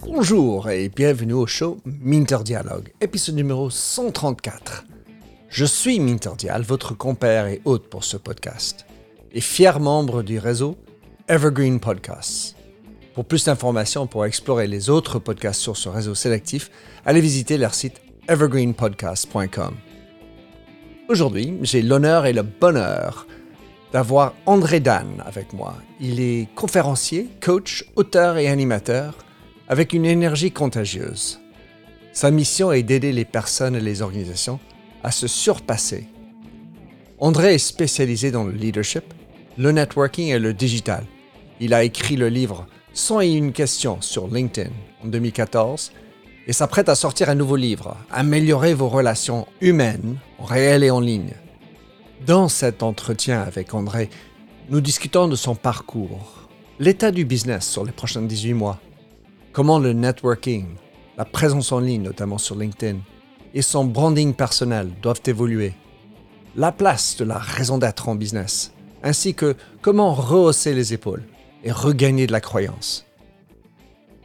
Bonjour et bienvenue au show Minter Dialogue, épisode numéro 134. Je suis Minter Dial, votre compère et hôte pour ce podcast, et fier membre du réseau Evergreen Podcasts. Pour plus d'informations pour explorer les autres podcasts sur ce réseau sélectif, allez visiter leur site evergreenpodcast.com. Aujourd'hui, j'ai l'honneur et le bonheur d'avoir André Dan avec moi. Il est conférencier, coach, auteur et animateur avec une énergie contagieuse. Sa mission est d'aider les personnes et les organisations à se surpasser. André est spécialisé dans le leadership, le networking et le digital. Il a écrit le livre 101 questions sur LinkedIn en 2014 et s'apprête à sortir un nouveau livre, Améliorer vos relations humaines, en réel et en ligne. Dans cet entretien avec André, nous discutons de son parcours, l'état du business sur les prochains 18 mois, comment le networking, la présence en ligne, notamment sur LinkedIn, et son branding personnel doivent évoluer, la place de la raison d'être en business, ainsi que comment rehausser les épaules et regagner de la croyance.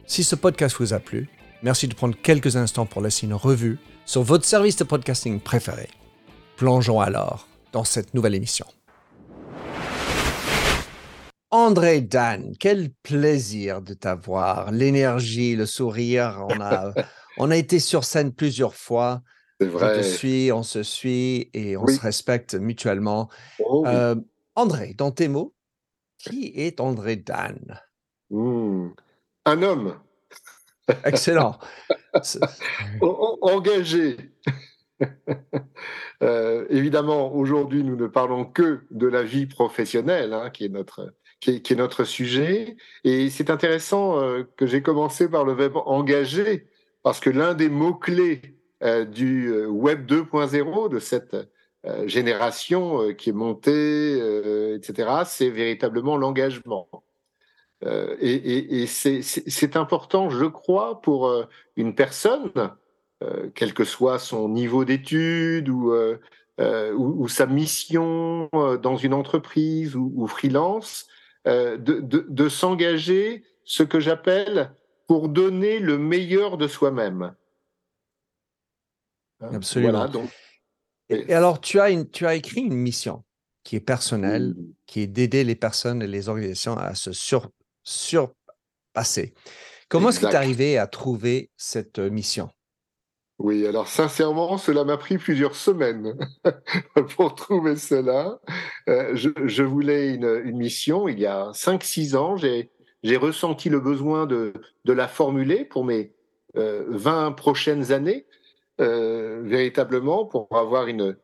Si ce podcast vous a plu, merci de prendre quelques instants pour laisser une revue sur votre service de podcasting préféré. Plongeons alors dans cette nouvelle émission. André Dan, quel plaisir de t'avoir. L'énergie, le sourire. On a, on a été sur scène plusieurs fois. C'est vrai. Je te suis, on se suit et on Oui. se respecte mutuellement. Oh, oui. Euh, André, dans tes mots, qui est André Dan? Hmm. Un homme Excellent. Engagé. Euh, évidemment, aujourd'hui, nous ne parlons que de la vie professionnelle, hein, qui, est notre, qui, est, notre sujet. Et c'est intéressant euh, que j'ai commencé par le verbe engagé, parce que l'un des mots-clés euh, du Web 2.0, de cette génération qui est montée, etc., c'est véritablement l'engagement. Et c'est- important, je crois, pour une personne, quel que soit son niveau d'études ou, euh, euh, ou, ou sa mission euh, dans une entreprise ou, ou freelance, euh, de, de, de s'engager, ce que j'appelle, pour donner le meilleur de soi-même. Hein, Absolument. Voilà, donc, Et, alors, tu as, une, tu as écrit une mission qui est personnelle, qui est d'aider les personnes et les organisations à se sur, surpasser. Comment est-ce que tu es arrivé à trouver cette euh, mission? Oui, alors sincèrement, cela m'a pris plusieurs semaines pour trouver cela. Euh, je, voulais une, mission il y a 5-6 ans. J'ai ressenti le besoin de, la formuler pour mes euh, 20 prochaines années, euh, véritablement, pour avoir une,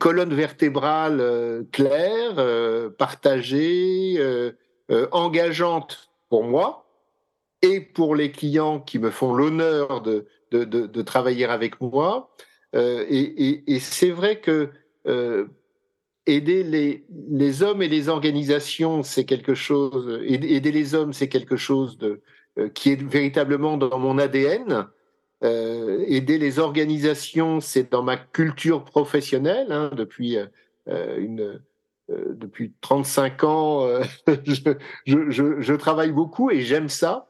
colonne vertébrale euh, claire, partagée, engageante pour moi et pour les clients qui me font l'honneur de, de, travailler avec moi. Euh, et c'est vrai que euh, aider les, les hommes et les organisations, c'est quelque chose, aider les hommes, c'est quelque chose de, euh, qui est véritablement dans mon ADN. Aider les organisations, c'est dans ma culture professionnelle hein, depuis une depuis 35 ans. je travaille beaucoup et j'aime ça.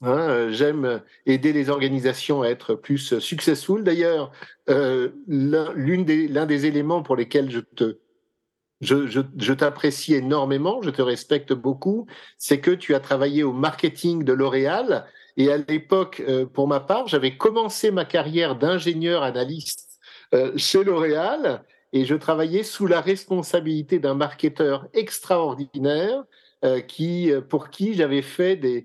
Hein, euh, J'aime aider les organisations à être plus successful. D'ailleurs, euh, l'un des, éléments pour lesquels je te, je, je, t'apprécie énormément, je te respecte beaucoup, c'est que tu as travaillé au marketing de L'Oréal. Et à l'époque, euh, pour ma part, j'avais commencé ma carrière d'ingénieur analyste euh, chez L'Oréal et je travaillais sous la responsabilité d'un marketeur extraordinaire euh, qui, pour qui j'avais fait des, euh,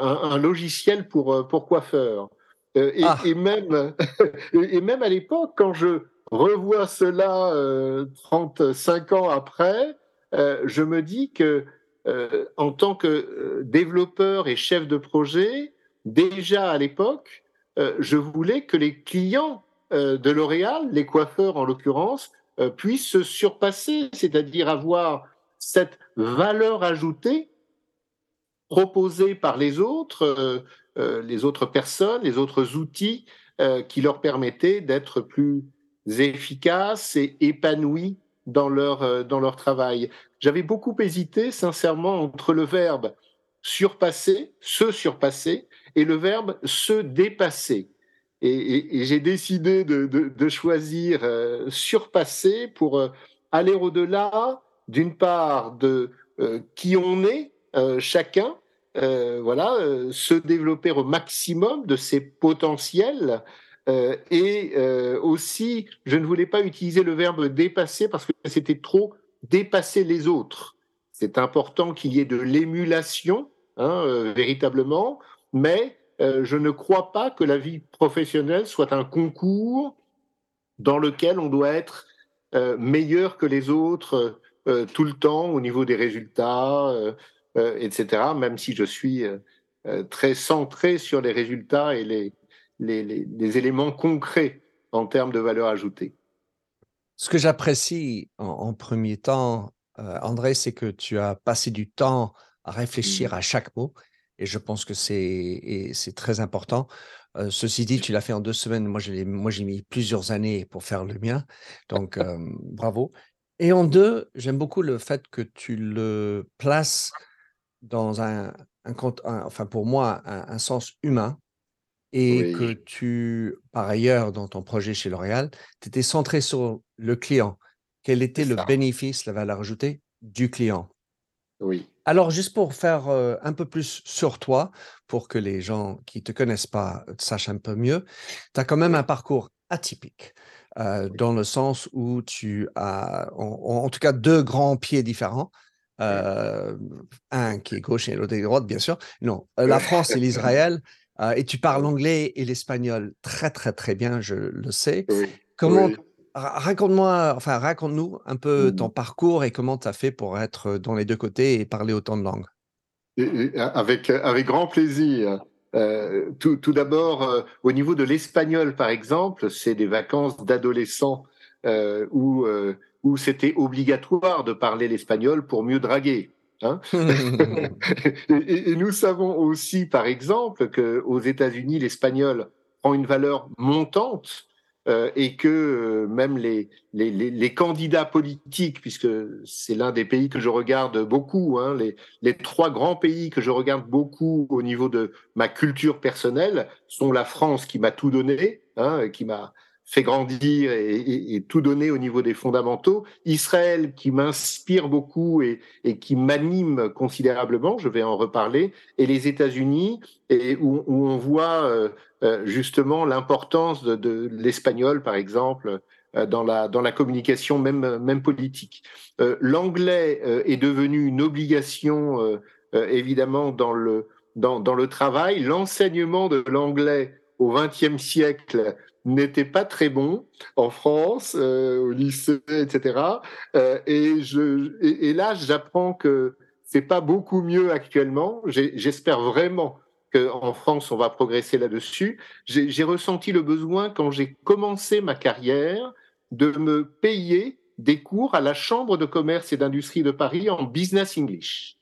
un, un, logiciel pour, euh, pour coiffeur. Euh, et, Ah. et, même, et même à l'époque, quand je revois cela euh, 35 ans après, euh, je me dis que euh, en tant que euh, développeur et chef de projet, déjà à l'époque, euh, je voulais que les clients euh, de L'Oréal, les coiffeurs en l'occurrence, euh, puissent se surpasser, c'est-à-dire avoir cette valeur ajoutée proposée par les autres, euh, euh, les autres personnes, les autres outils euh, qui leur permettaient d'être plus efficaces et épanouis dans leur, dans leur travail. J'avais beaucoup hésité, sincèrement, entre le verbe surpasser, se surpasser, et le verbe se dépasser. Et, j'ai décidé de, choisir surpasser pour aller au-delà, d'une part, de qui on est chacun, voilà, se développer au maximum de ses potentiels. et aussi, je ne voulais pas utiliser le verbe dépasser parce que c'était trop dépasser les autres. C'est important qu'il y ait de l'émulation, hein, véritablement, mais euh, je ne crois pas que la vie professionnelle soit un concours dans lequel on doit être euh, meilleur que les autres euh, tout le temps au niveau des résultats, etc. Même si je suis très centré sur les résultats et les, les, éléments concrets en termes de valeur ajoutée. Ce que j'apprécie en, premier temps, André, c'est que tu as passé du temps à réfléchir mmh. à chaque mot et je pense que c'est très important. ceci dit, tu l'as fait en deux semaines. Moi, j'ai mis plusieurs années pour faire le mien. Donc, bravo. Et en deux, j'aime beaucoup le fait que tu le places dans un, un, enfin pour moi, un, sens humain et que tu, par ailleurs, dans ton projet chez L'Oréal, tu étais centré sur le client. Quel était le bénéfice, la valeur ajoutée du client? Oui. Alors, juste pour faire un peu plus sur toi, pour que les gens qui ne te connaissent pas sachent un peu mieux, tu as quand même un parcours atypique, dans le sens où tu as, en, tout cas, deux grands pieds différents. Un qui est gauche et l'autre est droite, bien sûr. Non, la France et l'Israël. et tu parles l'anglais et l'espagnol très, très, très bien, je le sais. Comment, Raconte-moi, enfin, raconte-nous un peu ton mmh. parcours et comment tu as fait pour être dans les deux côtés et parler autant de langues. avec, avec grand plaisir. Euh, tout, tout d'abord, euh, au niveau de l'espagnol, par exemple, c'est des vacances d'adolescents euh, où, où c'était obligatoire de parler l'espagnol pour mieux draguer. Hein et, et, nous savons aussi, par exemple, qu'aux États-Unis, l'espagnol prend une valeur montante euh, et que euh, même les, les, les, candidats politiques, puisque c'est l'un des pays que je regarde beaucoup, hein, les, les trois grands pays que je regarde beaucoup au niveau de ma culture personnelle sont la France qui m'a tout donné, hein, qui m'a fait grandir et, tout donner au niveau des fondamentaux. Israël qui m'inspire beaucoup et, qui m'anime considérablement, je vais en reparler, et les États-Unis, où, on voit euh, euh, justement l'importance de, l'espagnol, par exemple, euh, dans la, communication même, politique. L'anglais est devenu une obligation, évidemment, dans le, dans le travail. L'enseignement de l'anglais au XXe siècle n'était pas très bon en France, euh, au lycée, etc. Euh, et, je, et, là, j'apprends que c'est pas beaucoup mieux actuellement. J'espère vraiment qu'en France, on va progresser là-dessus. J'ai ressenti le besoin, quand j'ai commencé ma carrière, de me payer des cours à la Chambre de commerce et d'industrie de Paris en business English.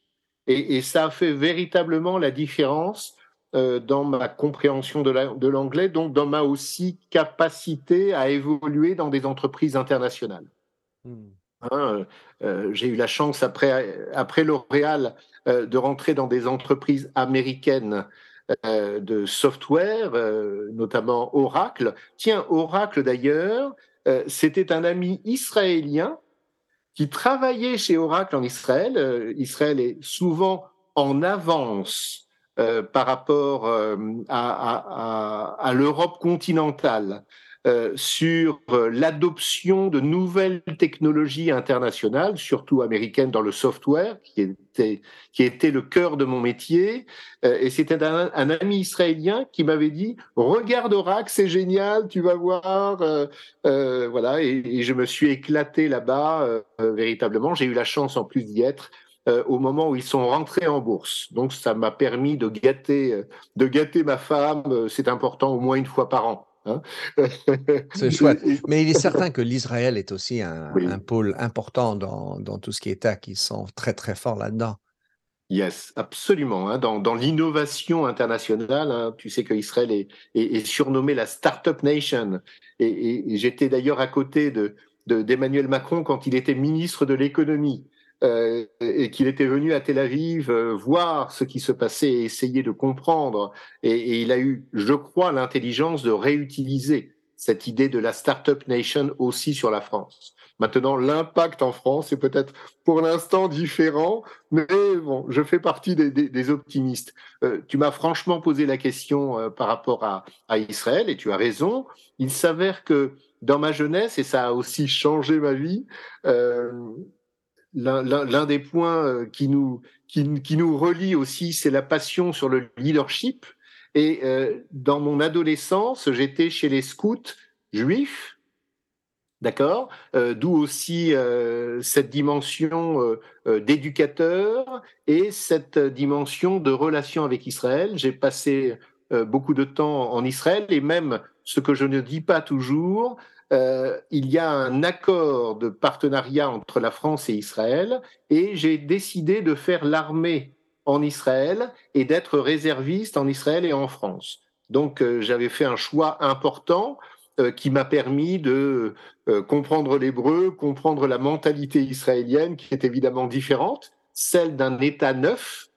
Et, et ça a fait véritablement la différence euh, dans ma compréhension de l'anglais, donc dans ma aussi capacité à évoluer dans des entreprises internationales. Hmm. Hein, euh, euh, j'ai eu la chance après, après L'Oréal de rentrer dans des entreprises américaines de software, notamment Oracle. Tiens, Oracle d'ailleurs, c'était un ami israélien qui travaillait chez Oracle en Israël. Israël est souvent en avance euh, par rapport euh, à, l'Europe continentale euh, sur l'adoption de nouvelles technologies internationales, surtout américaines dans le software, qui était, le cœur de mon métier. et c'était un, ami israélien qui m'avait dit Regarde Oracle, c'est génial, tu vas voir. voilà, et, et, je me suis éclaté là-bas, véritablement. J'ai eu la chance en plus d'y être. Euh, au moment où ils sont rentrés en bourse. Donc ça m'a permis de gâter, euh, de gâter ma femme. Euh, c'est important au moins une fois par an. Hein. c'est chouette. Mais il est certain que l'Israël est aussi un, pôle important dans, dans, tout ce qui est tech. Ils sont très très forts là-dedans. Yes, absolument. Hein. Dans, dans l'innovation internationale, hein, tu sais qu'Israël est, est, est, surnommé la Startup Nation. Et, et j'étais d'ailleurs à côté de, d'Emmanuel Macron quand il était ministre de l'économie. Euh, et qu'il était venu à Tel Aviv euh, voir ce qui se passait et essayer de comprendre. Et, il a eu, je crois, l'intelligence de réutiliser cette idée de la Startup Nation aussi sur la France. Maintenant, l'impact en France est peut-être pour l'instant différent, mais bon, je fais partie des optimistes. Euh, tu m'as franchement posé la question euh, par rapport à, à, Israël, et tu as raison. Il s'avère que dans ma jeunesse, et ça a aussi changé ma vie, euh, l'un des points euh, qui nous, qui, nous relie aussi, c'est la passion sur le leadership. Et euh, dans mon adolescence, j'étais chez les scouts juifs, d'accord euh, D'où aussi cette dimension d'éducateur et cette dimension de relation avec Israël. J'ai passé beaucoup de temps en Israël et même ce que je ne dis pas toujours, euh, il y a un accord de partenariat entre la France et Israël et j'ai décidé de faire l'armée en Israël et d'être réserviste en Israël et en France. Donc euh, j'avais fait un choix important euh, qui m'a permis de comprendre l'hébreu, comprendre la mentalité israélienne qui est évidemment différente, celle d'un État neuf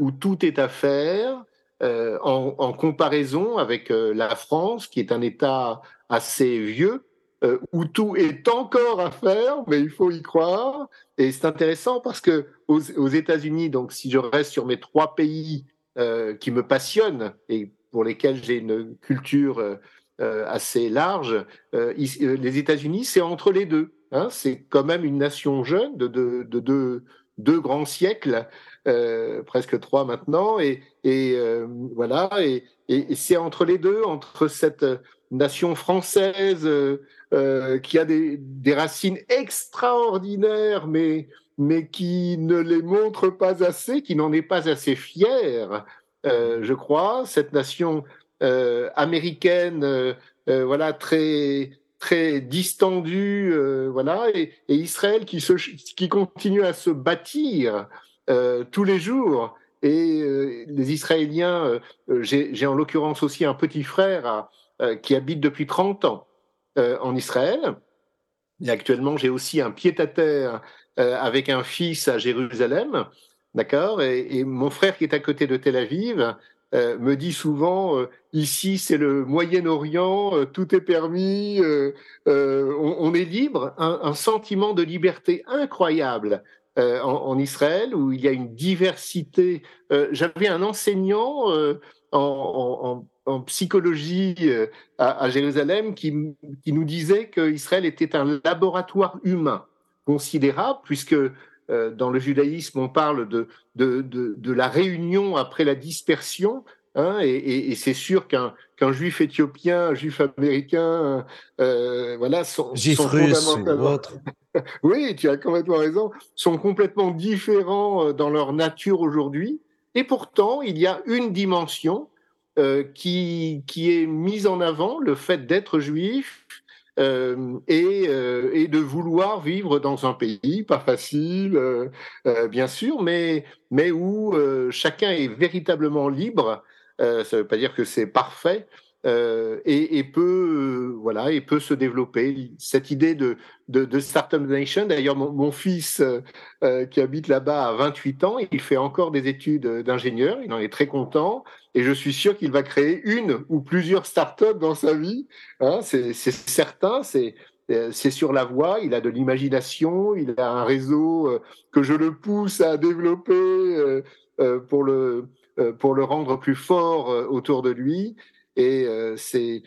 où tout est à faire, en, comparaison avec la France, qui est un État assez vieux, euh, où tout est encore à faire, mais il faut y croire. Et c'est intéressant parce que aux, États-Unis, donc si je reste sur mes trois pays euh, qui me passionnent et pour lesquels j'ai une culture euh, assez large, les États-Unis, c'est entre les deux. Hein, c'est quand même une nation jeune de deux de, de, de, grands siècles presque trois maintenant, et, voilà, et c'est entre les deux, entre cette nation française euh, qui a des, des, racines extraordinaires, mais, mais qui ne les montre pas assez, qui n'en est pas assez fière, je crois, cette nation américaine, voilà, très très distendue, voilà, et, et, Israël qui, se, qui continue à se bâtir euh, tous les jours. Et euh, les Israéliens, euh, j'ai en l'occurrence aussi un petit frère qui habite depuis 30 ans en Israël. Et actuellement, j'ai aussi un pied-à-terre avec un fils à Jérusalem. D'accord et, mon frère qui est à côté de Tel Aviv euh, me dit souvent euh, ici c'est le Moyen-Orient, euh, tout est permis, on, est libre, un, sentiment de liberté incroyable euh, en, Israël, où il y a une diversité. Euh, J'avais un enseignant euh, en, en, en, psychologie à, à, Jérusalem qui, qui nous disait qu'Israël était un laboratoire humain considérable, puisque dans le judaïsme, on parle de, de, de, de, la réunion après la dispersion. Hein, et, et, et c'est sûr qu'un qu'un juif éthiopien, un juif américain, euh, voilà, sont, sont autre. oui, tu as complètement raison, sont complètement différents euh, dans leur nature aujourd'hui. Et pourtant, il y a une dimension euh, qui, qui est mise en avant, le fait d'être juif euh, et, euh, et, de vouloir vivre dans un pays pas facile, bien sûr, mais, mais où chacun est véritablement libre. ça ne veut pas dire que c'est parfait, euh, et, et, peut euh, voilà et peut se développer. Cette idée de de, de startup nation d'ailleurs mon, mon, fils euh, qui habite là-bas à 28 ans il fait encore des études d'ingénieur. Il en est très content. Et je suis sûr qu'il va créer une ou plusieurs startups dans sa vie hein, c'est certain. C'est c'est sur la voie, il a de l'imagination, il a un réseau que je le pousse à développer pour le, pour le rendre plus fort autour de lui. Et euh, c'est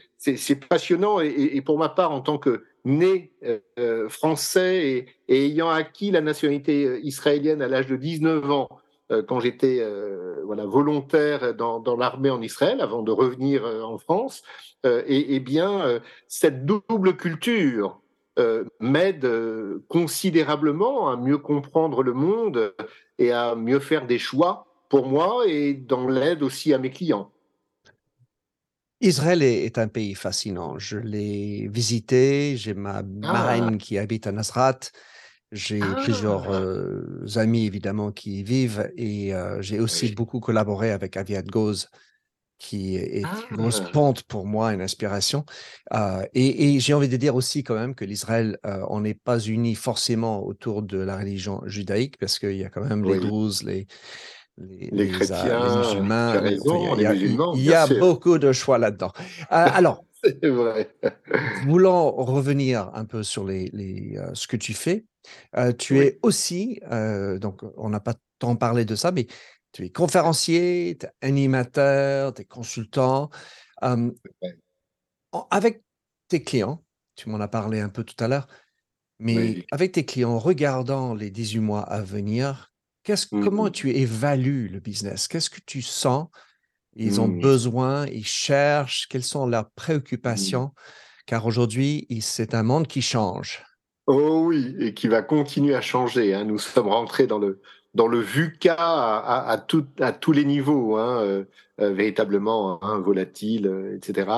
passionnant. Et, pour ma part, en tant que né euh, français et, ayant acquis la nationalité euh, israélienne à l'âge de 19 ans, euh, quand j'étais euh, volontaire dans, l'armée en Israël, avant de revenir en France, et, et, bien, cette double culture m'aide considérablement à mieux comprendre le monde et à mieux faire des choix pour moi et dans l'aide aussi à mes clients. Israël est, est, un pays fascinant. Je l'ai visité. J'ai ma ah. marraine qui habite à Nasrat. J'ai ah. plusieurs euh, amis, évidemment, qui y vivent. Et euh, j'ai aussi oui. beaucoup collaboré avec Aviad Goz, qui est une grosse ah. pente pour moi, une inspiration. Euh, et, j'ai envie de dire aussi quand même que l'Israël, euh, on n'est pas uni forcément autour de la religion judaïque, parce qu'il y a quand même les druzes, les, les, chrétiens, les musulmans. il y a, beaucoup de choix là-dedans. alors, vrai. voulant revenir un peu sur les, les ce que tu fais, tu es aussi, donc on n'a pas tant parlé de ça, mais tu es conférencier, tu es animateur, tu es consultant. avec tes clients, tu m'en as parlé un peu tout à l'heure, mais avec tes clients, regardant les 18 mois à venir, mmh comment tu évalues le business? Qu'est-ce que tu sens? Ils ont mmh. besoin, ils cherchent, quelles sont leurs mmh. préoccupations? Car aujourd'hui, c'est un monde qui change. Oh oui, et qui va continuer à changer. Hein. Nous sommes rentrés dans le, dans le VUCA à, à, tout, à tous les niveaux, hein, euh, euh, véritablement hein, volatile, euh, etc.,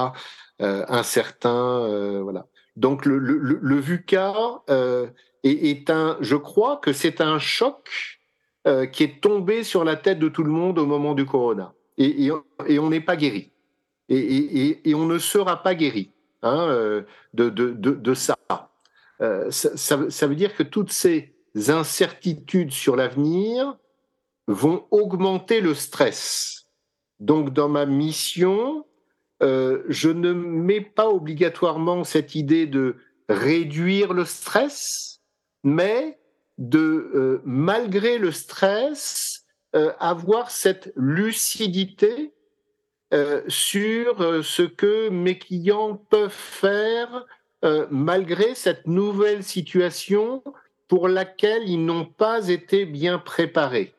incertain, voilà. Donc le, le, le VUCA est, est, un, je crois que c'est un choc qui est tombé sur la tête de tout le monde au moment du corona, et, on n'est pas guéri, et, on ne sera pas guéri hein, de, de, de ça. Ça, veut dire que toutes ces incertitudes sur l'avenir vont augmenter le stress. Donc dans ma mission, euh, je ne mets pas obligatoirement cette idée de réduire le stress, mais de, euh, malgré le stress, euh, avoir cette lucidité sur ce que mes clients peuvent faire malgré cette nouvelle situation pour laquelle ils n'ont pas été bien préparés.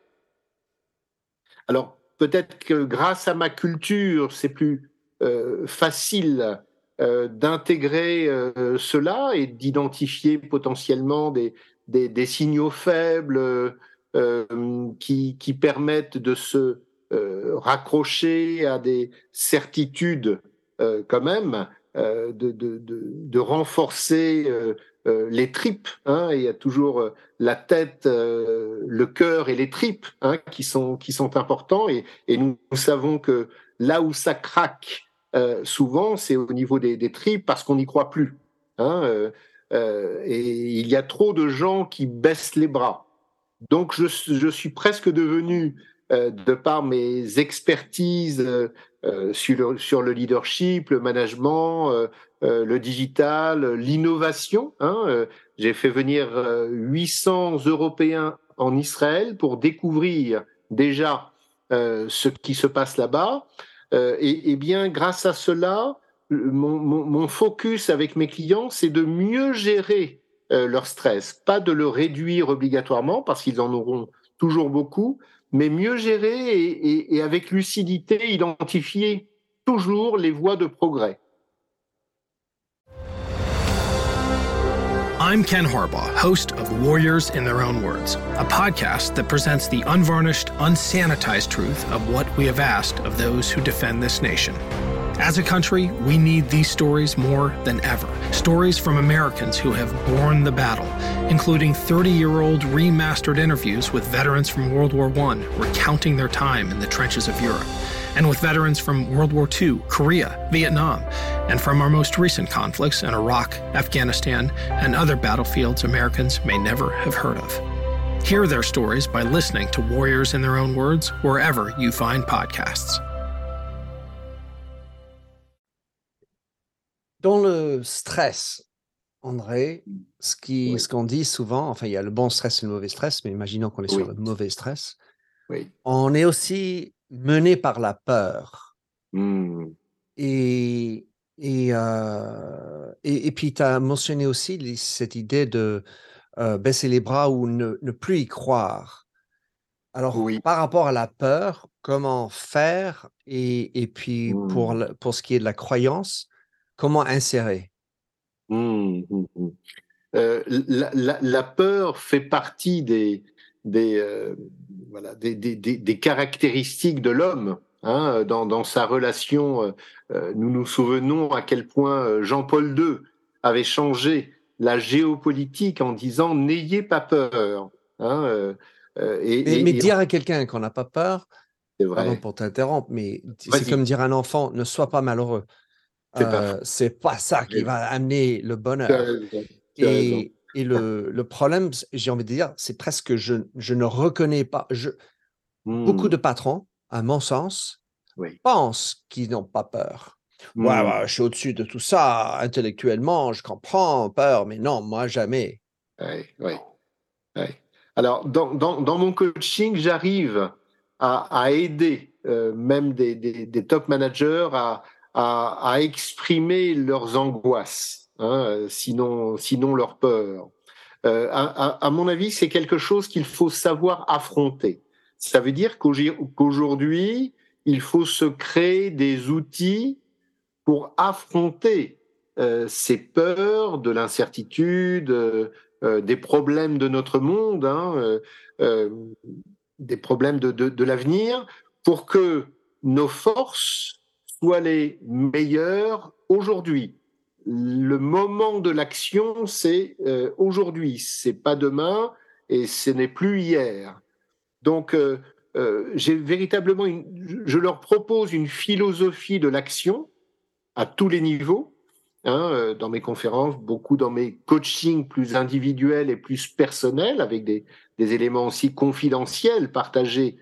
Alors peut-être que grâce à ma culture, c'est plus euh, facile euh, d'intégrer euh, cela et d'identifier potentiellement des, des, signaux faibles qui, qui, permettent de se raccrocher à des certitudes quand même, de, renforcer euh, les tripes. Hein, il y a toujours euh, la tête, euh, le cœur et les tripes hein, qui sont qui sont importants. Et, nous, savons que là où ça craque souvent, c'est au niveau des, tripes parce qu'on n'y croit plus. Hein, et il y a trop de gens qui baissent les bras. Donc je, suis presque devenu, de par mes expertises sur, le, sur le leadership, le management, euh, le digital, l'innovation. Hein, euh, J'ai fait venir 800 euh, Européens en Israël pour découvrir déjà ce qui se passe là-bas. Et, bien, grâce à cela, mon, focus avec mes clients, c'est de mieux gérer leur stress, pas de le réduire obligatoirement parce qu'ils en auront toujours beaucoup, mais mieux gérer et, et, et avec lucidité identifier toujours les voies de progrès. I'm Ken Harbaugh, host of Warriors in Their Own Words, a podcast that presents the unvarnished, unsanitized truth of what we have asked of those who defend this nation. As a country, we need these stories more than ever. Stories from Americans who have borne the battle, including 30 year old remastered interviews with veterans from World War I recounting their time in the trenches of Europe and with veterans from World War II, Korea, Vietnam, and from our most recent conflicts in Iraq, Afghanistan, and other battlefields Americans may never have heard of. Hear their stories by listening to Warriors in Their Own Words wherever you find podcasts. Dans le stress, André, ce qu'on oui. ce dit souvent, enfin, il y a le bon stress et le mauvais stress, mais imaginons qu'on est oui. sur le mauvais stress, oui. on est aussi mené par la peur. Mmh. Et, et, euh, et, et, puis, tu as mentionné aussi cette idée de euh, baisser les bras ou ne, ne, plus y croire. Alors, oui. par rapport à la peur, comment faire Et, et puis, mmh. pour, pour ce qui est de la croyance, comment insérer? Mmh, euh, la, la, la, peur fait partie des, des, euh, voilà, des, des, des, caractéristiques de l'homme. Hein, dans, dans, sa relation, euh, euh, nous nous souvenons à quel point Jean-Paul II avait changé la géopolitique en disant n'ayez pas peur. Hein, et, mais, mais dire à quelqu'un qu'on n'a pas peur, Pardon pour t'interrompre, mais c'est comme dire à un enfant, ne sois pas malheureux. C'est pas, pas, ça qui va amener le bonheur. Et, et le, le, problème, j'ai envie de dire, c'est presque je, je ne reconnais pas. Je, Beaucoup mmh. de patrons, à mon sens, pensent qu'ils n'ont pas peur. Ouais, mmh. je suis au-dessus de tout ça, intellectuellement, je comprends, peur, mais non, moi jamais. Oui, oui. Alors, dans, dans, dans, mon coaching, j'arrive à, à, aider euh, même des, des, des, top managers à, à, exprimer leurs angoisses, hein, sinon, sinon leur peur. Euh, à, mon avis, c'est quelque chose qu'il faut savoir affronter. Ça veut dire qu'aujourd'hui, il faut se créer des outils pour affronter euh, ces peurs de l'incertitude, euh, euh, des problèmes de notre monde, hein, des problèmes de l'avenir, pour que nos forces soient les meilleures aujourd'hui. Le moment de l'action, c'est aujourd'hui, c'est pas demain et ce n'est plus hier. Donc, euh, euh, j'ai véritablement, je leur propose une philosophie de l'action à tous les niveaux. Hein, euh, dans mes conférences, beaucoup dans mes coachings plus individuels et plus personnels, avec des, éléments aussi confidentiels partagés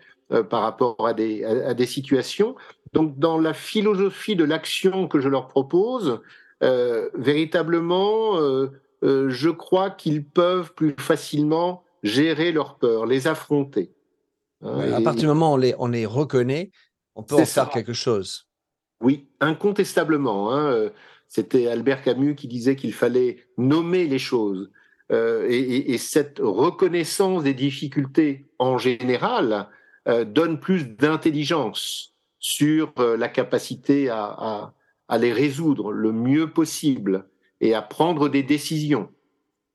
par rapport à des, à, des situations. Donc, dans la philosophie de l'action que je leur propose, véritablement, je crois qu'ils peuvent plus facilement gérer leurs peurs, les affronter. À partir du moment où on les, on les reconnaît, on peut en faire quelque chose. Oui, incontestablement. Hein, euh, C'était Albert Camus qui disait qu'il fallait nommer les choses. Euh, et, et, cette reconnaissance des difficultés en général euh, donne plus d'intelligence sur euh, la capacité à, à, à, les résoudre le mieux possible et à prendre des décisions.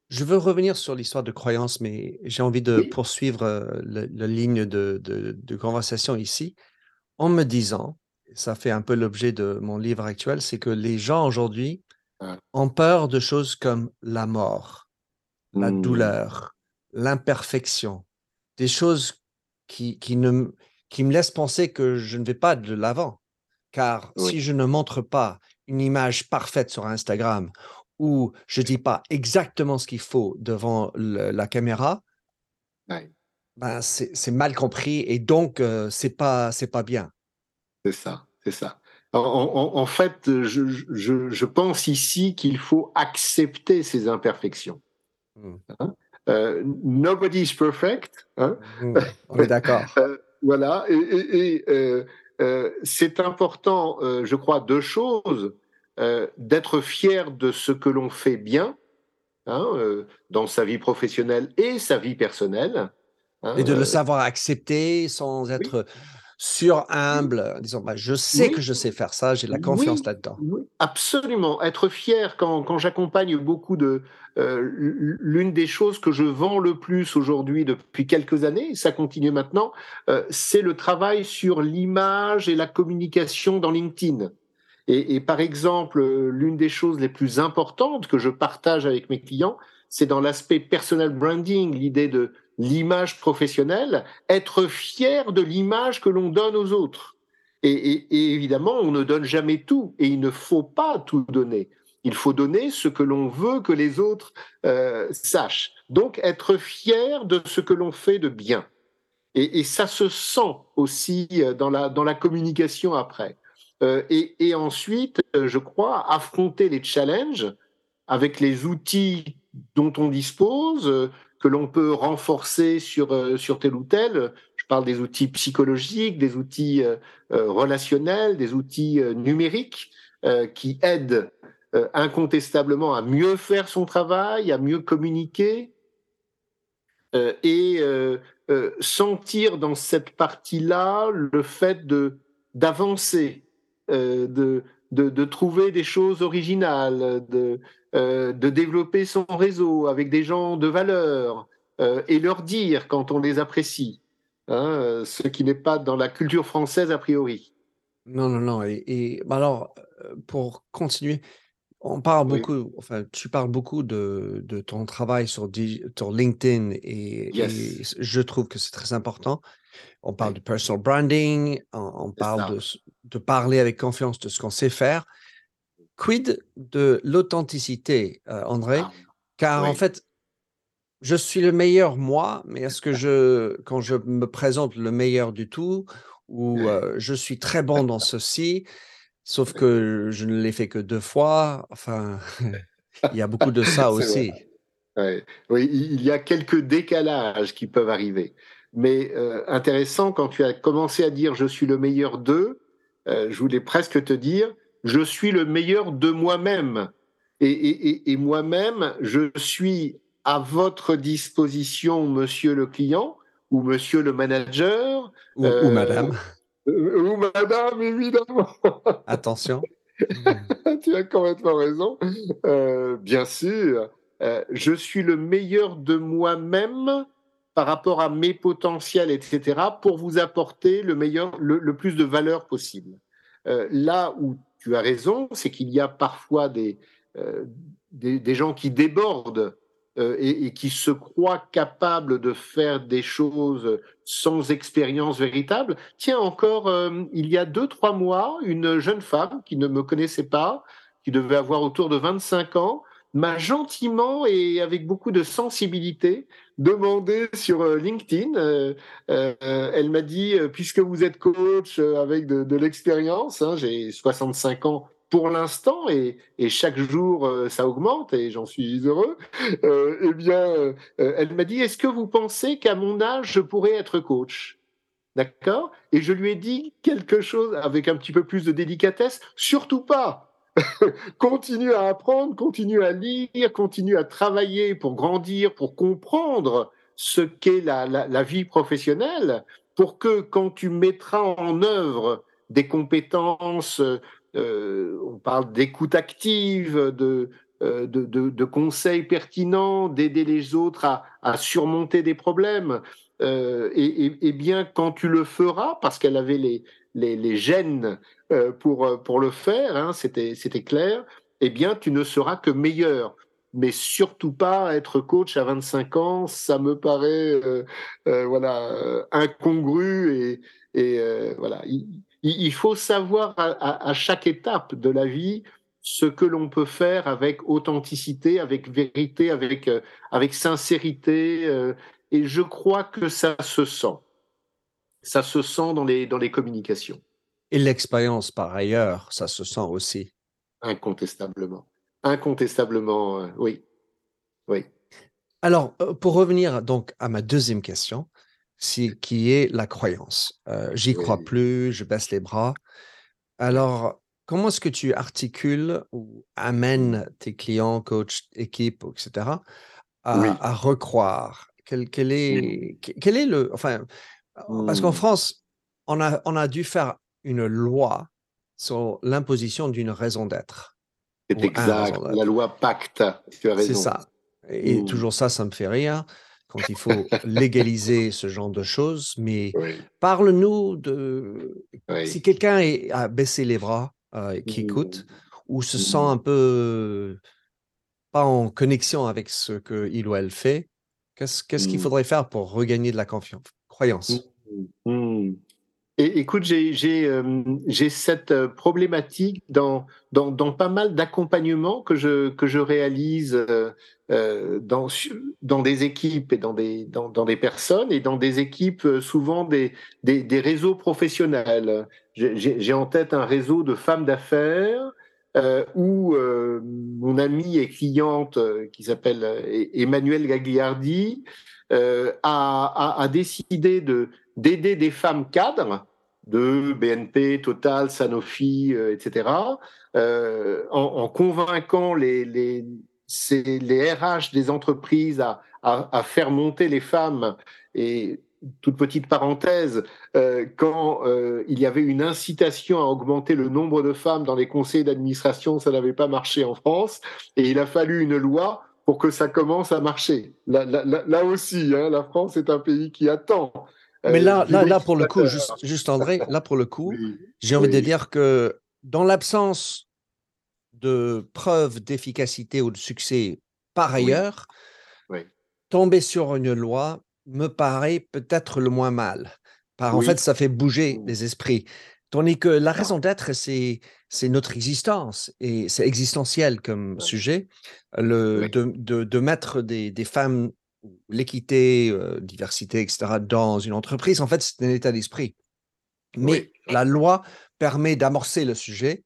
Je veux revenir sur l'histoire de croyance, mais j'ai envie de poursuivre euh, la ligne de, de, conversation ici en me disant, ça fait un peu l'objet de mon livre actuel, c'est que les gens aujourd'hui ont peur de choses comme la mort, la mmh. douleur, l'imperfection, des choses qui, qui, ne, qui me laissent penser que je ne vais pas de l'avant. Car si je ne montre pas une image parfaite sur Instagram où je dis pas exactement ce qu'il faut devant la caméra, ben c'est mal compris et donc euh, c'est pas c'est pas bien. C'est ça, c'est ça. En, fait, je, je, pense ici qu'il faut accepter ces imperfections. Mmh. Hein? Euh, nobody is perfect. Hein. Mmh. On est d'accord. Euh, voilà, et, et c'est important, je crois, deux choses. Euh, d'être fier de ce que l'on fait bien hein, euh, dans sa vie professionnelle et sa vie personnelle. Hein, et de le euh, savoir accepter sans être sur humble, disant bah, je sais que je sais faire ça, j'ai de la confiance là-dedans. absolument, être fier quand, quand j'accompagne beaucoup de l'une des choses que je vends le plus aujourd'hui depuis quelques années, ça continue maintenant, c'est le travail sur l'image et la communication dans LinkedIn. Et, par exemple, l'une des choses les plus importantes que je partage avec mes clients, c'est dans l'aspect personal branding, l'idée de l'image professionnelle, être fier de l'image que l'on donne aux autres. Et, évidemment, on ne donne jamais tout, et il ne faut pas tout donner. Il faut donner ce que l'on veut que les autres euh, sachent. Donc, être fier de ce que l'on fait de bien. Et, ça se sent aussi euh, dans la, dans la communication après. Euh, et, ensuite, je crois, affronter les challenges avec les outils dont on dispose, que l'on peut renforcer sur, sur tel ou tel. Je parle des outils psychologiques, des outils relationnels, des outils numériques qui aident incontestablement à mieux faire son travail, à mieux communiquer et sentir dans cette partie-là le fait de d'avancer euh, de, de, trouver des choses originales, de, euh, de développer son réseau avec des gens de valeur euh, et leur dire quand on les apprécie, hein, ce qui n'est pas dans la culture française a priori. Non, non, non. Et, bah alors, pour continuer, On parle beaucoup, enfin, tu parles beaucoup de, de ton travail sur, sur LinkedIn et, je trouve que c'est très important. On parle de personal branding, on, parle de, de, parler avec confiance de ce qu'on sait faire. Quid de l'authenticité, euh, André? Ah, Car en fait, je suis le meilleur moi, mais est-ce que je, quand je me présente le meilleur du tout, ou euh, je suis très bon dans ceci, Sauf que je ne l'ai fait que deux fois. Enfin, il y a beaucoup de ça aussi. Oui, il y a quelques décalages qui peuvent arriver. Mais euh, intéressant, quand tu as commencé à dire je suis le meilleur d'eux, euh, je voulais presque te dire je suis le meilleur de moi-même. Et, moi-même, je suis à votre disposition, monsieur le client ou monsieur le manager. Ou, ou madame. Euh, ou madame, évidemment. Attention. tu as complètement raison. Euh, bien sûr, euh, je suis le meilleur de moi-même par rapport à mes potentiels, etc., pour vous apporter le meilleur, le, plus de valeur possible. là où tu as raison, c'est qu'il y a parfois des, des, des, gens qui débordent euh, et, qui se croit capable de faire des choses sans expérience véritable. Tiens, encore euh, il y a deux, trois mois, une jeune femme qui ne me connaissait pas, qui devait avoir autour de 25 ans, m'a gentiment et avec beaucoup de sensibilité demandé sur euh, LinkedIn. elle m'a dit, puisque vous êtes coach avec de, l'expérience, hein, j'ai 65 ans pour l'instant, et, chaque jour euh, ça augmente, et j'en suis heureux, euh, eh bien, euh, elle m'a dit, est-ce que vous pensez qu'à mon âge, je pourrais être coach? D'accord? Et je lui ai dit quelque chose avec un petit peu plus de délicatesse, surtout pas. continue à apprendre, continue à lire, continue à travailler pour grandir, pour comprendre ce qu'est la, la vie professionnelle, pour que quand tu mettras en œuvre des compétences euh, on parle d'écoute active, de, euh, de, conseils pertinents, d'aider les autres à, surmonter des problèmes. Euh, et, bien, quand tu le feras, parce qu'elle avait les, les, gènes pour, pour le faire, hein, c'était clair, eh bien, tu ne seras que meilleur. Mais surtout pas être coach à 25 ans, ça me paraît voilà incongru et, et voilà il faut savoir à, chaque étape de la vie ce que l'on peut faire avec authenticité, avec vérité, avec, euh, avec sincérité. Euh, et je crois que ça se sent. Ça se sent dans les, dans les communications. Et l'expérience, par ailleurs, ça se sent aussi. Incontestablement. Incontestablement, euh, oui. Oui. Alors, pour revenir donc à ma deuxième question, qui est la croyance. Euh, j'y crois plus, je baisse les bras. Alors, comment est-ce que tu articules ou amènes tes clients, coachs, équipes, etc., à, recroire? Quel, est, quel est le. Enfin, parce qu'en mmh. France, on a, on a dû faire une loi sur l'imposition d'une raison d'être. C'est exact, la loi Pacte, tu as raison. C'est ça. Et mmh. toujours ça, ça me fait rire quand il faut légaliser ce genre de choses. Mais parle-nous de si quelqu'un a baissé les bras euh, qui écoute mmh. ou se sent mmh. un peu pas en connexion avec ce qu'il ou elle fait, qu'est-ce qu'il mmh. faudrait faire pour regagner de la confiance, croyance écoute, euh, j'ai cette euh, problématique dans, pas mal d'accompagnements que je, réalise euh, dans, des équipes et dans des, personnes et dans des équipes souvent des, réseaux professionnels. J'ai en tête un réseau de femmes d'affaires euh, où mon amie et cliente qui s'appelle Emmanuel Gagliardi a, décidé de d'aider des femmes cadres de BNP, Total, Sanofi, euh, etc., euh, en, convainquant les, les, les, RH des entreprises à, à, faire monter les femmes. Et toute petite parenthèse, euh, quand il y avait une incitation à augmenter le nombre de femmes dans les conseils d'administration, ça n'avait pas marché en France, et il a fallu une loi pour que ça commence à marcher. Là, là, aussi, hein, la France est un pays qui attend mais là, là, là, pour le coup, juste, juste André, là, pour le coup, j'ai envie de dire que dans l'absence de preuves d'efficacité ou de succès par ailleurs, tomber sur une loi me paraît peut-être le moins mal. Par, En fait, ça fait bouger mmh. les esprits. Tandis que la raison d'être, c'est, c'est notre existence et c'est existentiel comme sujet. Le, de, de, mettre des, des femmes, l'équité, euh, diversité, etc., dans une entreprise, en fait, c'est un état d'esprit. Mais la loi permet d'amorcer le sujet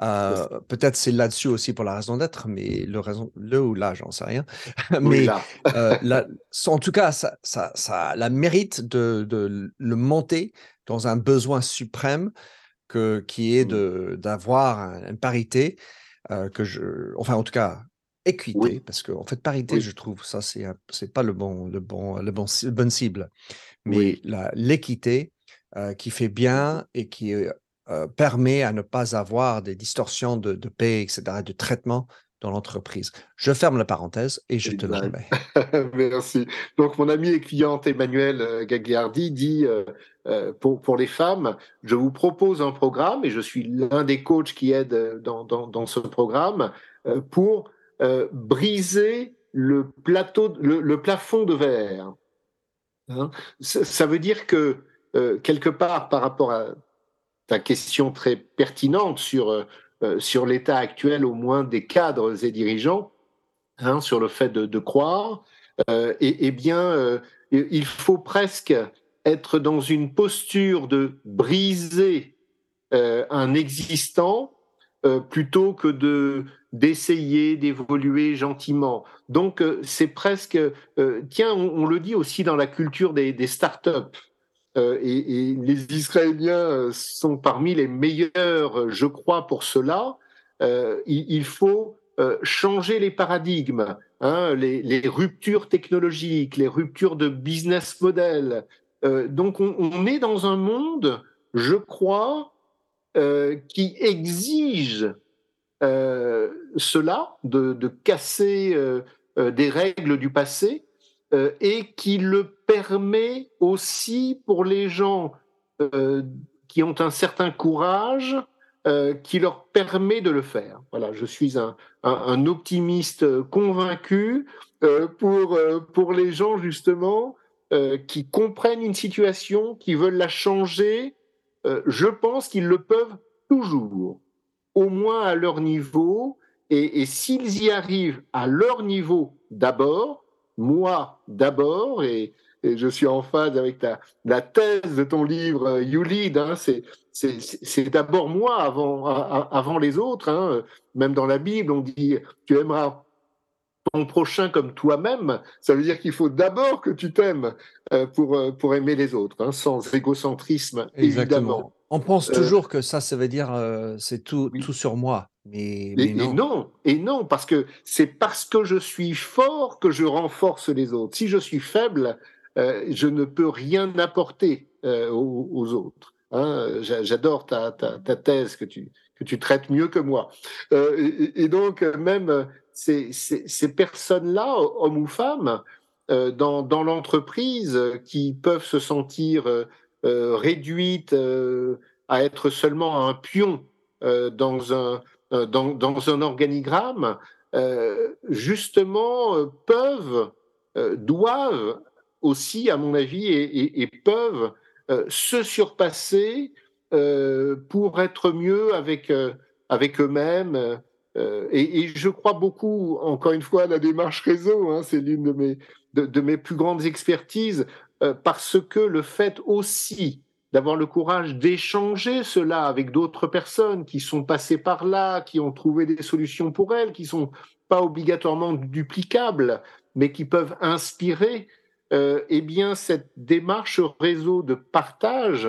euh, peut-être c'est là-dessus aussi pour la raison d'être, mais le, raison, le ou là, j'en sais rien. mais euh, en tout cas, ça, ça, ça a la mérite de, de, le monter dans un besoin suprême que, qui est mmh. d'avoir une parité, euh, que je, enfin en tout cas équité, parce qu'en en fait parité, je trouve ça c'est c'est pas le bon le bon le bon bonne cible, mais l'équité qui fait bien et qui est euh, permet à ne pas avoir des distorsions de, paix, etc., de traitement dans l'entreprise. Je ferme la parenthèse et je te le remets. Merci. Donc, mon ami et cliente Emmanuel euh, Gagliardi dit euh, pour, pour les femmes, je vous propose un programme et je suis l'un des coachs qui aide dans, dans, ce programme pour briser le, plateau, le, plafond de verre. Hein? ça, veut dire que quelque part, par rapport à ta question très pertinente sur, euh, euh, sur l'état actuel, au moins des cadres et dirigeants, hein, sur le fait de, croire, euh, et, eh bien, il faut presque être dans une posture de briser un existant plutôt que de d'essayer d'évoluer gentiment. Donc c'est presque, tiens, on, le dit aussi dans la culture des, startups. Euh, et, les Israéliens euh, sont parmi les meilleurs, euh, je crois, pour cela. il, faut changer les paradigmes, hein, les, ruptures technologiques, les ruptures de business model. donc on, est dans un monde, je crois, qui exige cela, de, casser des règles du passé, euh, et qui le permet aussi pour les gens euh, qui ont un certain courage, euh, qui leur permet de le faire. Voilà, je suis un, un, optimiste convaincu pour, pour les gens justement qui comprennent une situation, qui veulent la changer. Je pense qu'ils le peuvent toujours, au moins à leur niveau. Et, et s'ils y arrivent à leur niveau d'abord, moi d'abord, et, je suis en phase avec ta, la thèse de ton livre, euh, You Lead. Hein, c'est d'abord moi avant, avant les autres. Hein. Même dans la Bible, on dit tu aimeras ton prochain comme toi-même. Ça veut dire qu'il faut d'abord que tu t'aimes euh, pour, euh, pour aimer les autres, hein, sans égocentrisme, évidemment. On pense toujours que ça, ça veut dire c'est tout, tout sur moi et, non. Et non, parce que c'est parce que je suis fort que je renforce les autres. Si je suis faible, euh, je ne peux rien apporter euh, aux, autres. Hein. J'adore ta, thèse que tu, que tu traites mieux que moi. Euh, et, donc, même ces, personnes-là, hommes ou femmes, dans, dans l'entreprise, qui peuvent se sentir réduites à être seulement un pion dans un euh, organigramme, euh, justement, euh, peuvent, doivent aussi, à mon avis, et, peuvent se surpasser pour être mieux avec eux-mêmes. Et, je crois beaucoup, encore une fois, à la démarche réseau. Hein, c'est l'une de mes, de, mes plus grandes expertises, parce que le fait aussi d'avoir le courage d'échanger cela avec d'autres personnes qui sont passées par là, qui ont trouvé des solutions pour elles, qui sont pas obligatoirement duplicables, mais qui peuvent inspirer. Euh, eh bien, cette démarche réseau de partage,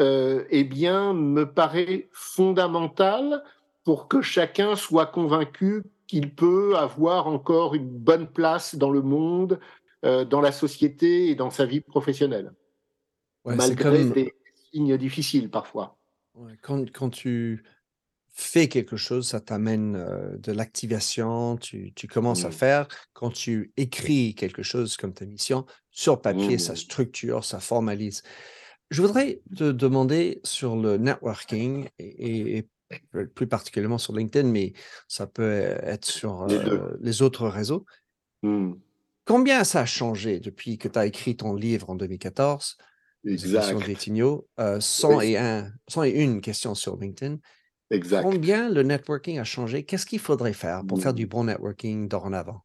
euh, eh bien, me paraît fondamentale pour que chacun soit convaincu qu'il peut avoir encore une bonne place dans le monde, euh, dans la société et dans sa vie professionnelle malgré des signes difficiles parfois. quand, quand, tu fais quelque chose, ça t'amène euh, de l'activation, tu, tu, commences à mmh. faire. Quand tu écris quelque chose comme ta mission, sur papier, ça mmh. structure, ça formalise. Je voudrais te demander sur le networking et, plus particulièrement sur LinkedIn, mais ça peut être sur les, autres réseaux. Mmh. Combien ça a changé depuis que tu as écrit ton livre en 2014 Exact. Euh, 101, 101 questions sur LinkedIn. Exact. Combien le networking a changé? Qu'est-ce qu'il faudrait faire pour faire du mmh. bon networking dorénavant?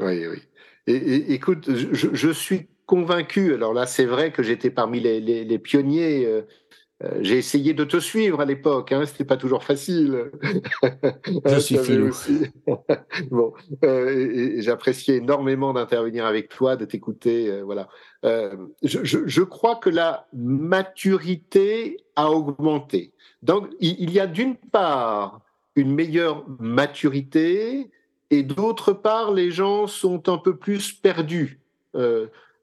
Oui, oui. Et, écoute, je, suis convaincu, alors là, c'est vrai que j'étais parmi les, pionniers. Euh, euh, j'ai essayé de te suivre à l'époque, hein, c'était pas toujours facile. Je suis filou. bon, euh, j'appréciais énormément d'intervenir avec toi, de t'écouter, euh, voilà. Je, je, crois que la maturité a augmenté. Donc, il, y a d'une part une meilleure maturité et d'autre part, les gens sont un peu plus perdus.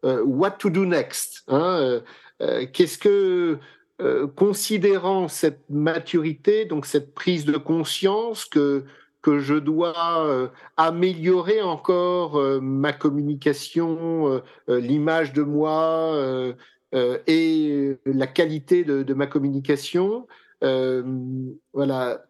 what to do next hein, Qu'est-ce que euh, considérant cette maturité, donc cette prise de conscience que que je dois euh, améliorer encore euh, ma communication, l'image de moi et la qualité de, ma communication. voilà,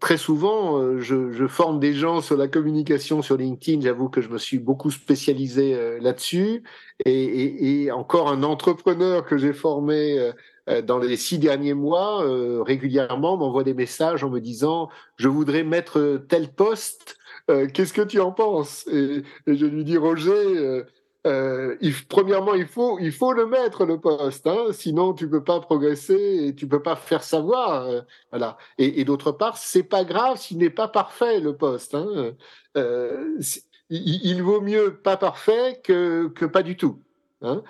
très souvent, je, forme des gens sur la communication sur LinkedIn. J'avoue que je me suis beaucoup spécialisé là-dessus. Et, encore un entrepreneur que j'ai formé dans les six derniers mois, euh, régulièrement, m'envoie des messages en me disant je voudrais mettre tel poste. Euh, qu'est-ce que tu en penses? Et, je lui dis Roger. premièrement, il faut, il faut le mettre le poste, hein, sinon tu peux pas progresser et tu peux pas faire savoir, voilà. Et, d'autre part, c'est pas grave s'il n'est pas parfait le poste. Hein. Il, vaut mieux pas parfait que, que pas du tout. Hein.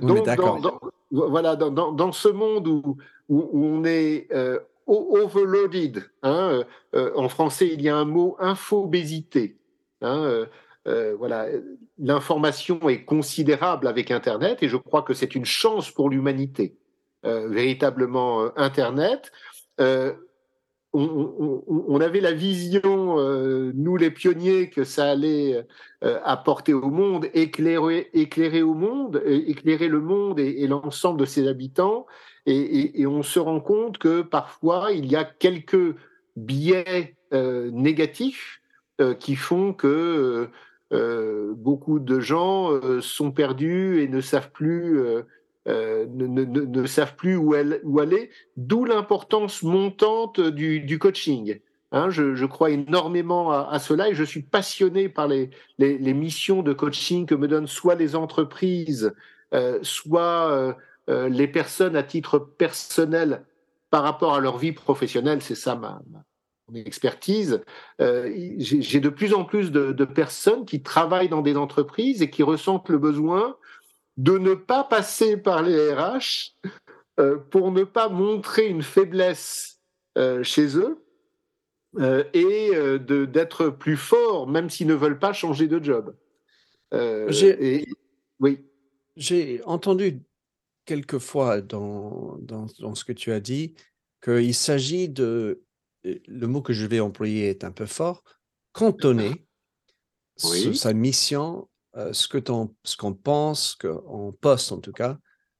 donc, dans, voilà, dans, dans, ce monde où, où, on est euh, overloaded, hein, euh, euh, en français il y a un mot infobésité. Hein, voilà, l'information est considérable avec Internet et je crois que c'est une chance pour l'humanité. véritablement Internet on, avait la vision, euh, nous les pionniers, que ça allait euh, apporter au monde, éclairer, éclairer au monde, éclairer le monde et, l'ensemble de ses habitants. Et, on se rend compte que parfois il y a quelques biais euh, négatifs qui font que beaucoup de gens sont perdus et ne savent plus euh, ne, savent plus où, elle, aller, d'où l'importance montante du, coaching. Hein, je, crois énormément à, cela et je suis passionné par les, missions de coaching que me donnent soit les entreprises, euh, soit euh, les personnes à titre personnel par rapport à leur vie professionnelle. C'est ça ma, mon expertise. J'ai de plus en plus de, personnes qui travaillent dans des entreprises et qui ressentent le besoin de ne pas passer par les RH euh, pour ne pas montrer une faiblesse euh, chez eux euh, et d'être plus forts, même s'ils ne veulent pas changer de job. oui. J'ai entendu quelquefois dans, dans, ce que tu as dit qu'il s'agit de, le mot que je vais employer est un peu fort, cantonner sa mission euh, ce que ce qu'on pense, qu'on poste en tout cas,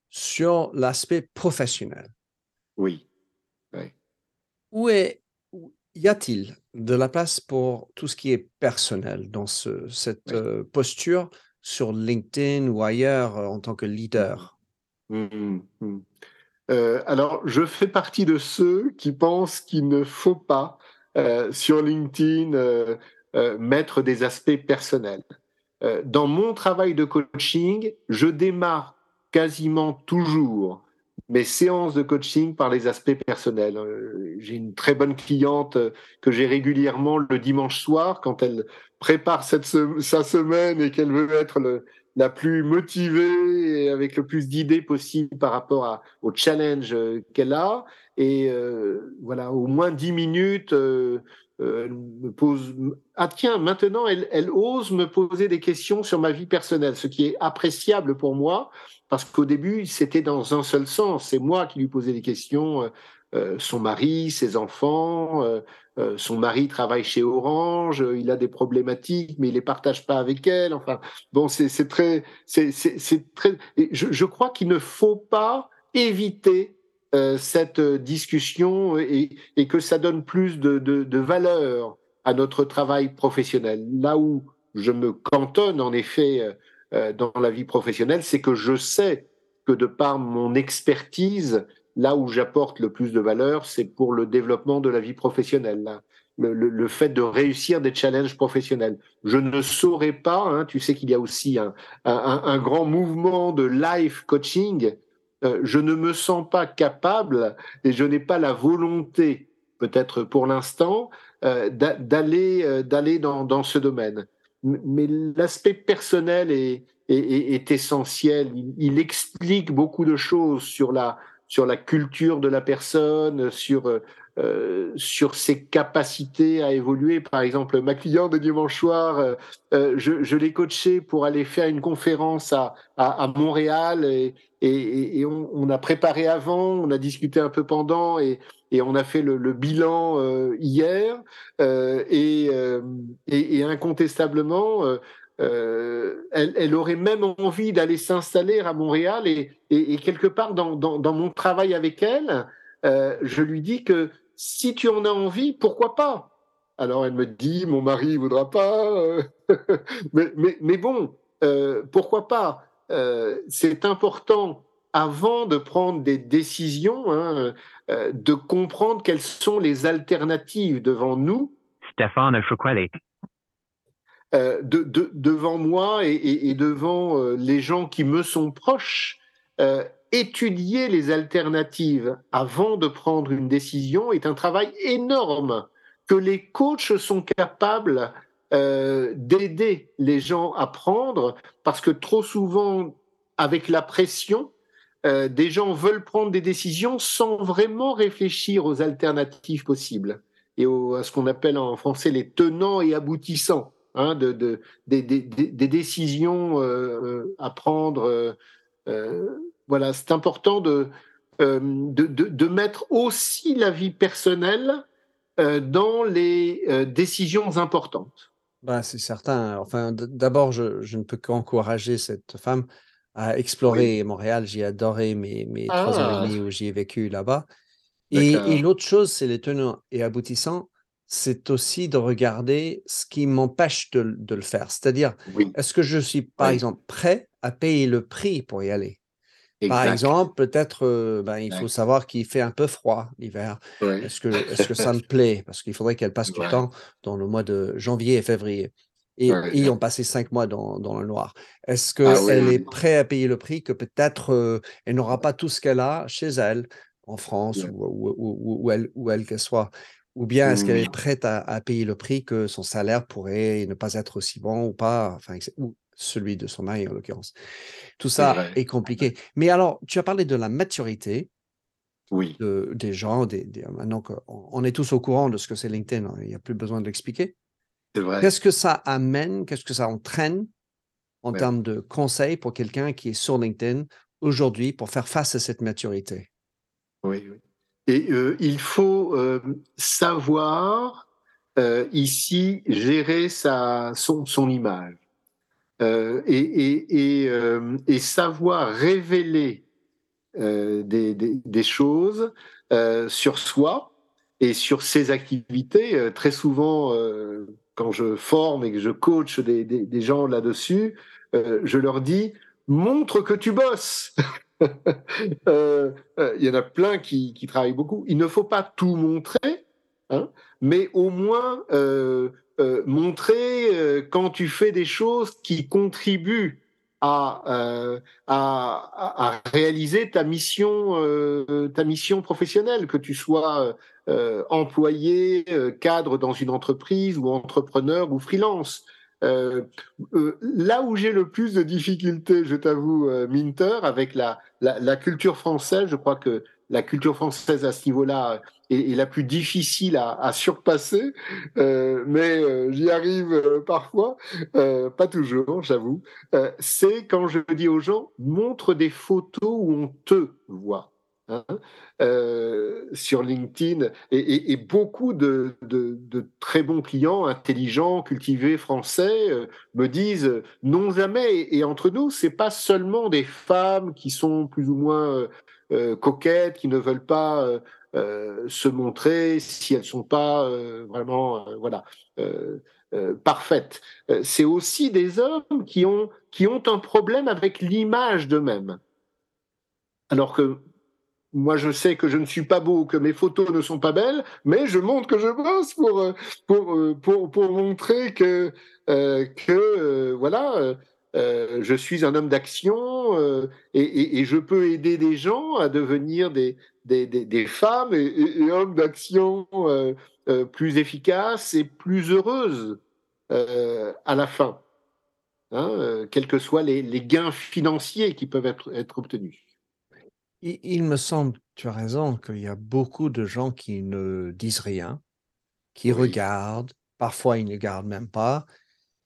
sur l'aspect professionnel. Oui. Où est, y a-t-il de la place pour tout ce qui est personnel dans ce, cette euh, posture sur LinkedIn ou ailleurs euh, en tant que leader? Mmh, mmh, mmh. Alors, je fais partie de ceux qui pensent qu'il ne faut pas sur LinkedIn mettre des aspects personnels. Euh, dans mon travail de coaching, je démarre quasiment toujours mes séances de coaching par les aspects personnels. Euh, j'ai une très bonne cliente euh, que j'ai régulièrement le dimanche soir quand elle prépare sa semaine et qu'elle veut être la plus motivée et avec le plus d'idées possible par rapport au challenge qu'elle a. Et voilà, au moins dix minutes, euh, me pose ah tiens maintenant elle, elle, ose me poser des questions sur ma vie personnelle ce qui est appréciable pour moi parce qu'au début c'était dans un seul sens. C'est moi qui lui posais des questions euh, euh son mari ses enfants euh, euh, son mari travaille chez Orange il a des problématiques mais il les partage pas avec elle. Enfin bon c'est très c'est très je, je crois qu'il ne faut pas éviter cette discussion et, que ça donne plus de, valeur à notre travail professionnel. Là où je me cantonne en effet dans la vie professionnelle, c'est que je sais que de par mon expertise, là où j'apporte le plus de valeur, c'est pour le développement de la vie professionnelle. Le, fait de réussir des challenges professionnels. Je ne saurais pas, hein, tu sais qu'il y a aussi un, grand mouvement de life coaching. Euh, je ne me sens pas capable et je n'ai pas la volonté, peut-être pour l'instant, euh, d'aller euh, d'aller dans, dans ce domaine. Mais l'aspect personnel est, est, essentiel. Il, explique beaucoup de choses sur la sur la culture de la personne, sur sur ses capacités à évoluer. Par exemple, ma cliente de dimanche soir, je, l'ai coachée pour aller faire une conférence à, à, Montréal et, on, a préparé avant, on a discuté un peu pendant et, on a fait le, bilan hier et, et, incontestablement. Euh, elle, aurait même envie d'aller s'installer à Montréal et, quelque part dans, mon travail avec elle, euh, je lui dis que si tu en as envie, pourquoi pas? Alors elle me dit, mon mari voudra pas, euh, mais, bon, euh, pourquoi pas? Euh, C'est important avant de prendre des décisions, hein, de comprendre quelles sont les alternatives devant nous. Stéphane euh, de, de, devant moi et, et, et devant les gens qui me sont proches, euh, étudier les alternatives avant de prendre une décision est un travail énorme que les coachs sont capables euh, d'aider les gens à prendre parce que trop souvent, avec la pression, euh, des gens veulent prendre des décisions sans vraiment réfléchir aux alternatives possibles et à ce qu'on appelle en français les tenants et aboutissants hein, de, de, des, décisions euh, à prendre voilà, c'est important de, de, de, mettre aussi la vie personnelle dans les décisions importantes. Ben, c'est certain. Enfin, d'abord, je, je, ne peux qu'encourager cette femme à explorer Montréal. J'ai adoré mes, mes trois ans et ah. demi où j'y ai vécu là-bas. Et, et l'autre chose, c'est les tenants et aboutissants, c'est aussi de regarder ce qui m'empêche de, de, le faire. C'est-à-dire, est-ce que je suis, par exemple, prêt à payer le prix pour y aller? Par exemple, peut-être, ben, il faut savoir qu'il fait un peu froid l'hiver. Est-ce que, est que ça me plaît? Parce qu'il faudrait qu'elle passe du temps dans le mois de janvier et février. Et, ils ont passé cinq mois dans, dans le noir. Est-ce ah qu'elle est prête à payer le prix que peut-être elle n'aura pas tout ce qu'elle a chez elle, en France ou où, elle, où elle qu'elle soit? Ou bien est-ce qu'elle est prête à, payer le prix que son salaire pourrait ne pas être aussi bon ou pas? Enfin, celui de son mari en l'occurrence. Tout ça est, compliqué. Mais alors, tu as parlé de la maturité oui. de, des gens. Des, maintenant qu'on on est tous au courant de ce que c'est LinkedIn, hein, il n'y a plus besoin de l'expliquer. Qu'est-ce que ça amène, qu'est-ce que ça entraîne en termes de conseils pour quelqu'un qui est sur LinkedIn aujourd'hui pour faire face à cette maturité? Oui, oui. Et euh, il faut euh, savoir euh, ici gérer sa, son, son image. Euh, euh, et, savoir révéler euh, des, choses sur soi et sur ses activités. très souvent, quand je forme et que je coach des, gens là-dessus, je leur dis montre que tu bosses. Il y en a plein qui, qui, travaillent beaucoup. Il ne faut pas tout montrer, hein, mais au moins euh, montrer euh, quand tu fais des choses qui contribuent à, euh, à, réaliser ta mission, ta mission professionnelle, que tu sois employé, cadre dans une entreprise ou entrepreneur ou freelance. là où j'ai le plus de difficultés, je t'avoue, Minter, avec la, la, culture française, je crois que la culture française à ce niveau-là est, la plus difficile à, surpasser, euh, mais euh, j'y arrive euh, parfois, pas toujours, j'avoue. c'est quand je dis aux gens montre des photos où on te voit. Hein, sur LinkedIn et, beaucoup de, très bons clients intelligents, cultivés, français me disent non jamais. Et, entre nous, c'est pas seulement des femmes qui sont plus ou moins coquettes, qui ne veulent pas se montrer si elles sont pas vraiment voilà parfaites. C'est aussi des hommes qui ont qui ont un problème avec l'image d'eux-mêmes. Alors que moi, je sais que je ne suis pas beau, que mes photos ne sont pas belles, mais je montre que je bosse pour euh, pour euh, pour, pour montrer que euh, que voilà, je suis un homme d'action et, et, je peux aider des gens à devenir des des, des, des femmes et, et hommes d'action plus efficaces et plus heureuses à la fin, hein, quels que soient les, les gains financiers qui peuvent être, être obtenus. Il, me semble, tu as raison, qu'il y a beaucoup de gens qui ne disent rien, qui regardent, parfois ils ne gardent même pas.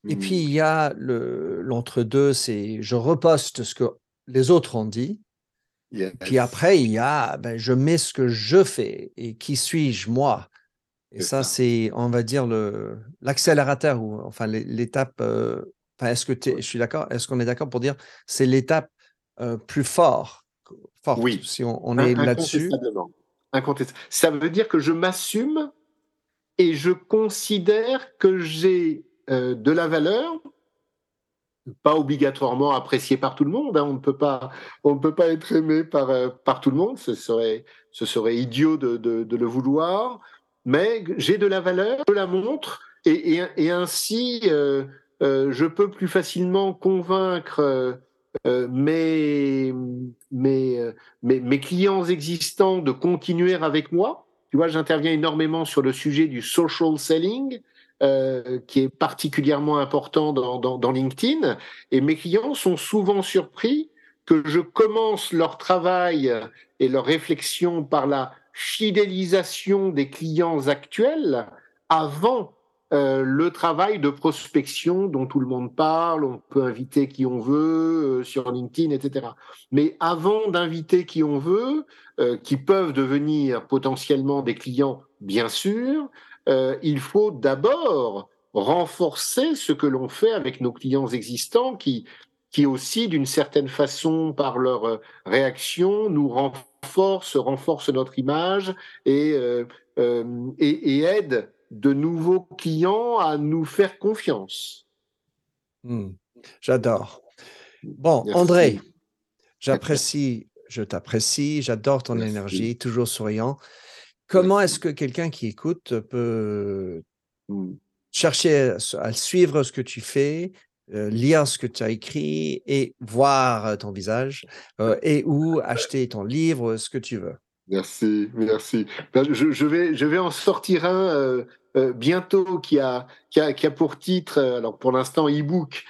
Et puis mmh. il y a l'entre-deux, c'est je reposte ce que les autres ont dit. Puis après, il y a ben, je mets ce que je fais et qui suis-je moi? Et ça, c'est, on va dire, l'accélérateur ou enfin l'étape. Euh, est-ce que je suis d'accord Est-ce qu'on est d'accord pour dire c'est l'étape euh, plus forte oui. si on, est là-dessus? Incontestablement. Ça veut dire que je m'assume et je considère que j'ai euh, de la valeur, pas obligatoirement appréciée par tout le monde. Hein. on ne peut pas, on peut pas être aimé par euh, par tout le monde. Ce serait, ce serait idiot de, de, le vouloir. Mais j'ai de la valeur, je la montre et, et, ainsi euh, je peux plus facilement convaincre mes, mes, mes, mes, clients existants de continuer avec moi. Tu vois, j'interviens énormément sur le sujet du social selling, euh, qui est particulièrement important dans, LinkedIn. Et mes clients sont souvent surpris que je commence leur travail et leur réflexion par la fidélisation des clients actuels avant euh, le travail de prospection dont tout le monde parle, on peut inviter qui on veut euh, sur LinkedIn, etc. Mais avant d'inviter qui on veut, qui peuvent devenir potentiellement des clients, bien sûr, il faut d'abord renforcer ce que l'on fait avec nos clients existants qui, qui aussi, d'une certaine façon, par leur réaction, nous renforcent, renforcent notre image et, et, et aident de nouveaux clients à nous faire confiance. Hmm. J'adore. Bon, André, j'apprécie, je t'apprécie, j'adore ton énergie, toujours souriant. Comment est-ce que quelqu'un qui écoute peut chercher à suivre ce que tu fais, euh, lire ce que tu as écrit et voir ton visage euh, et ou acheter ton livre, ce que tu veux? Merci, merci. Ben, je, vais, je vais en sortir un euh, euh, bientôt qui a, qui a, qui, a, pour titre, euh, alors pour l'instant e-book,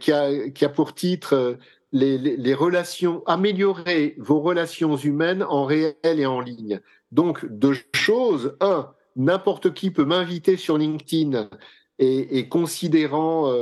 qui, a, qui a pour titre les, les, les, relations, améliorer vos relations humaines en réel et en ligne. Donc, deux choses. Un, n'importe qui peut m'inviter sur LinkedIn et, considérant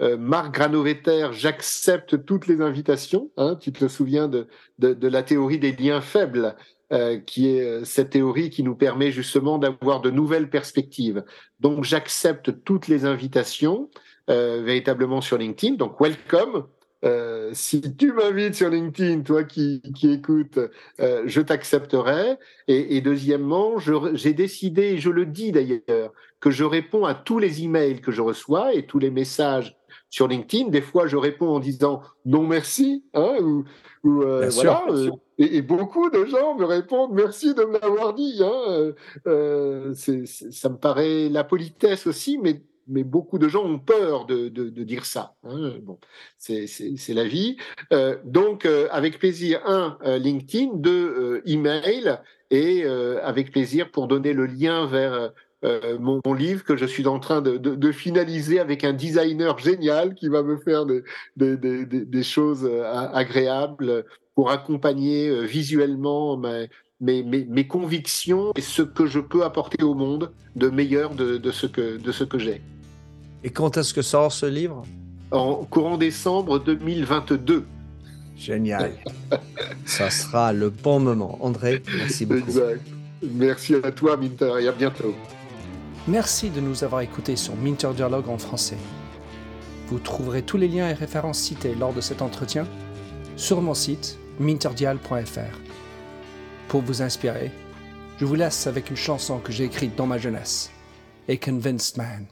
Marc Granovetter, j'accepte toutes les invitations. Hein, tu te souviens de, de, la théorie des liens faibles. Euh, qui est euh, cette théorie qui nous permet justement d'avoir de nouvelles perspectives. Donc j'accepte toutes les invitations euh, véritablement sur LinkedIn. Donc welcome. Euh, si tu m'invites sur LinkedIn, toi qui, qui écoutes, euh, je t'accepterai. Et, et, deuxièmement, j'ai décidé, et je le dis d'ailleurs, que je réponds à tous les emails que je reçois et tous les messages sur LinkedIn. Des fois, je réponds en disant non merci, hein, ou, ou euh, voilà. Euh, et, beaucoup de gens me répondent merci de me l'avoir dit. Hein. Ça me paraît la politesse aussi, mais mais beaucoup de gens ont peur de, de, de dire ça. Hein. Bon, c'est la vie. Euh, donc, euh, avec plaisir, un, LinkedIn, deux, email, et avec plaisir pour donner le lien vers euh, mon, livre que je suis en train de, finaliser avec un designer génial qui va me faire des, des, choses euh, agréables pour accompagner euh, visuellement mes, mes, convictions et ce que je peux apporter au monde de meilleur de, de ce que, de ce que j'ai. Et quand est-ce que sort ce livre En courant décembre 2022. Génial. Ça sera le bon moment. André, merci beaucoup. Exact. Merci à toi, Minter, et à bientôt. Merci de nous avoir écoutés sur Minter Dialogue en français. Vous trouverez tous les liens et références cités lors de cet entretien sur mon site minterdial.fr. Pour vous inspirer, je vous laisse avec une chanson que j'ai écrite dans ma jeunesse, A Convinced Man.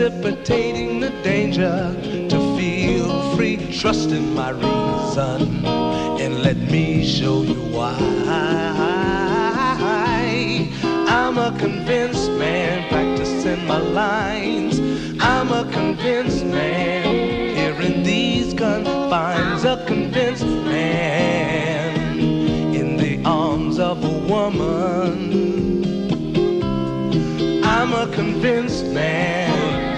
precipitating the danger to feel free. Trust in my reason and let me show you why. I'm a convinced man practicing my lines. I'm a convinced man here in these confines. A convinced man in the arms of a woman. I'm a convinced man